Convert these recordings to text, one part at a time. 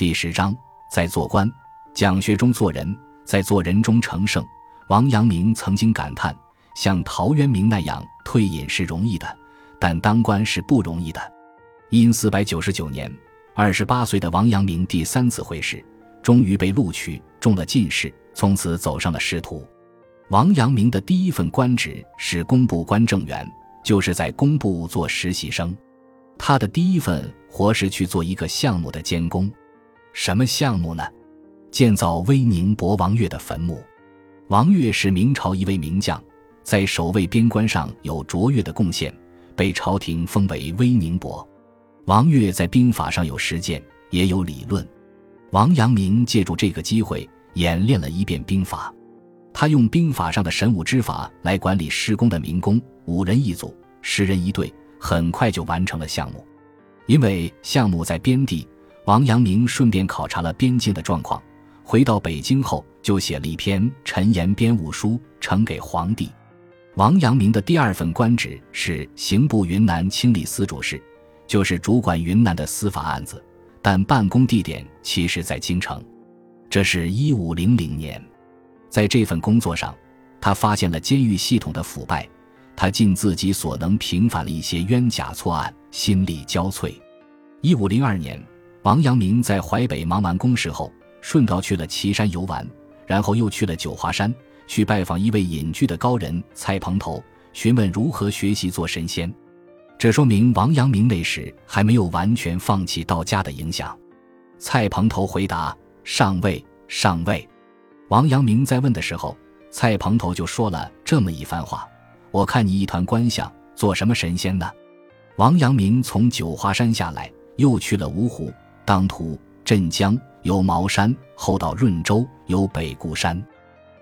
第十章，在做官、讲学中做人，在做人中成圣。王阳明曾经感叹：“像陶渊明那样退隐是容易的，但当官是不容易的。”因四百九十九年，二十八岁的王阳明第三次会试，终于被录取，中了进士，从此走上了仕途。王阳明的第一份官职是工部官政员，就是在工部做实习生。他的第一份活是去做一个项目的监工。什么项目呢？建造威宁伯王岳的坟墓。王岳是明朝一位名将，在守卫边关上有卓越的贡献，被朝廷封为威宁伯。王岳在兵法上有实践，也有理论。王阳明借助这个机会演练了一遍兵法。他用兵法上的神武之法来管理施工的民工，五人一组，十人一队，很快就完成了项目。因为项目在边地。王阳明顺便考察了边境的状况，回到北京后就写了一篇《陈言编务书》，呈给皇帝。王阳明的第二份官职是刑部云南清理司主事，就是主管云南的司法案子，但办公地点其实在京城。这是一五零零年，在这份工作上，他发现了监狱系统的腐败，他尽自己所能平反了一些冤假错案，心力交瘁。一五零二年。王阳明在淮北忙完公事后，顺道去了岐山游玩，然后又去了九华山，去拜访一位隐居的高人蔡蓬头，询问如何学习做神仙。这说明王阳明那时还没有完全放弃道家的影响。蔡蓬头回答：“上位，上位。”王阳明在问的时候，蔡蓬头就说了这么一番话：“我看你一团官相，做什么神仙呢？”王阳明从九华山下来，又去了芜湖。当途镇江，由茅山，后到润州，由北固山。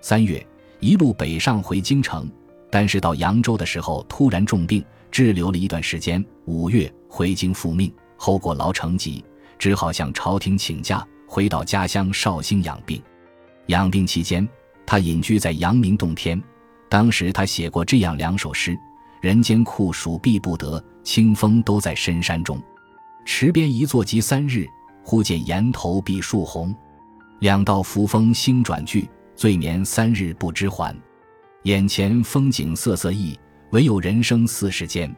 三月，一路北上回京城，但是到扬州的时候突然重病，滞留了一段时间。五月回京复命，后过劳成疾，只好向朝廷请假，回到家乡绍兴养病。养病期间，他隐居在阳明洞天。当时他写过这样两首诗：“人间酷暑避不得，清风都在深山中。池边一坐即三日。”忽见岩头碧树红，两道扶风星转聚，醉眠三日不知还。眼前风景色色异，唯有人生似世间。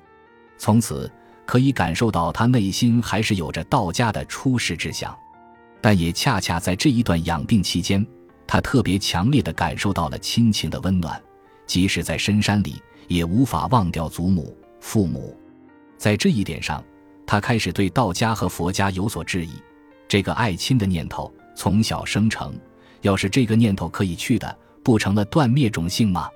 从此可以感受到他内心还是有着道家的出世之想，但也恰恰在这一段养病期间，他特别强烈的感受到了亲情的温暖，即使在深山里，也无法忘掉祖母、父母。在这一点上，他开始对道家和佛家有所质疑。这个爱亲的念头从小生成，要是这个念头可以去的，不成了断灭种姓吗？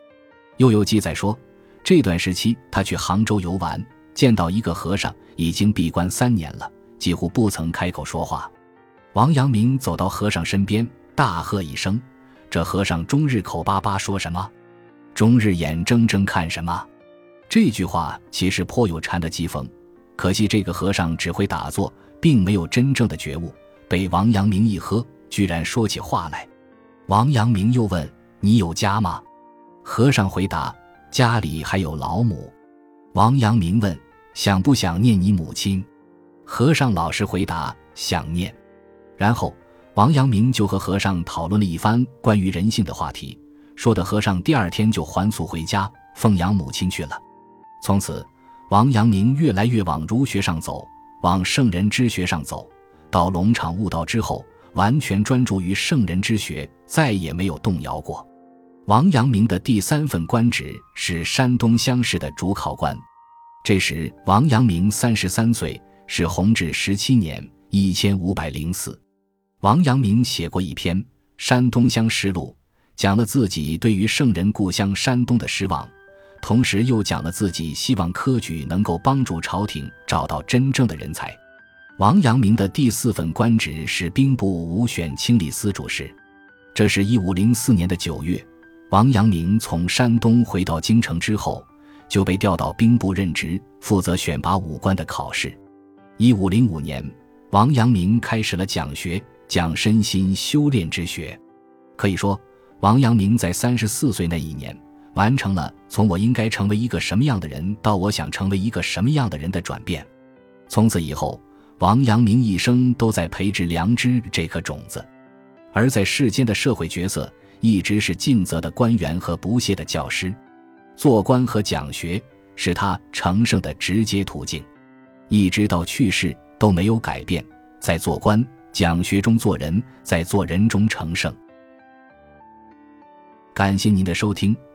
又有记载说，这段时期他去杭州游玩，见到一个和尚，已经闭关三年了，几乎不曾开口说话。王阳明走到和尚身边，大喝一声：“这和尚终日口巴巴说什么？终日眼睁睁看什么？”这句话其实颇有禅的机锋，可惜这个和尚只会打坐，并没有真正的觉悟。被王阳明一喝，居然说起话来。王阳明又问：“你有家吗？”和尚回答：“家里还有老母。”王阳明问：“想不想念你母亲？”和尚老实回答：“想念。”然后王阳明就和和尚讨论了一番关于人性的话题，说的和尚第二天就还俗回家奉养母亲去了。从此，王阳明越来越往儒学上走，往圣人之学上走。到龙场悟道之后，完全专注于圣人之学，再也没有动摇过。王阳明的第三份官职是山东乡试的主考官。这时，王阳明三十三岁，是弘治十七年（一千五百零四）。王阳明写过一篇《山东乡试录》，讲了自己对于圣人故乡山东的失望，同时又讲了自己希望科举能够帮助朝廷找到真正的人才。王阳明的第四份官职是兵部武选清理司主事，这是一五零四年的九月，王阳明从山东回到京城之后，就被调到兵部任职，负责选拔武官的考试。一五零五年，王阳明开始了讲学，讲身心修炼之学。可以说，王阳明在三十四岁那一年，完成了从我应该成为一个什么样的人到我想成为一个什么样的人的转变。从此以后。王阳明一生都在培植良知这颗种子，而在世间的社会角色一直是尽责的官员和不懈的教师，做官和讲学是他成圣的直接途径，一直到去世都没有改变，在做官讲学中做人，在做人中成圣。感谢您的收听，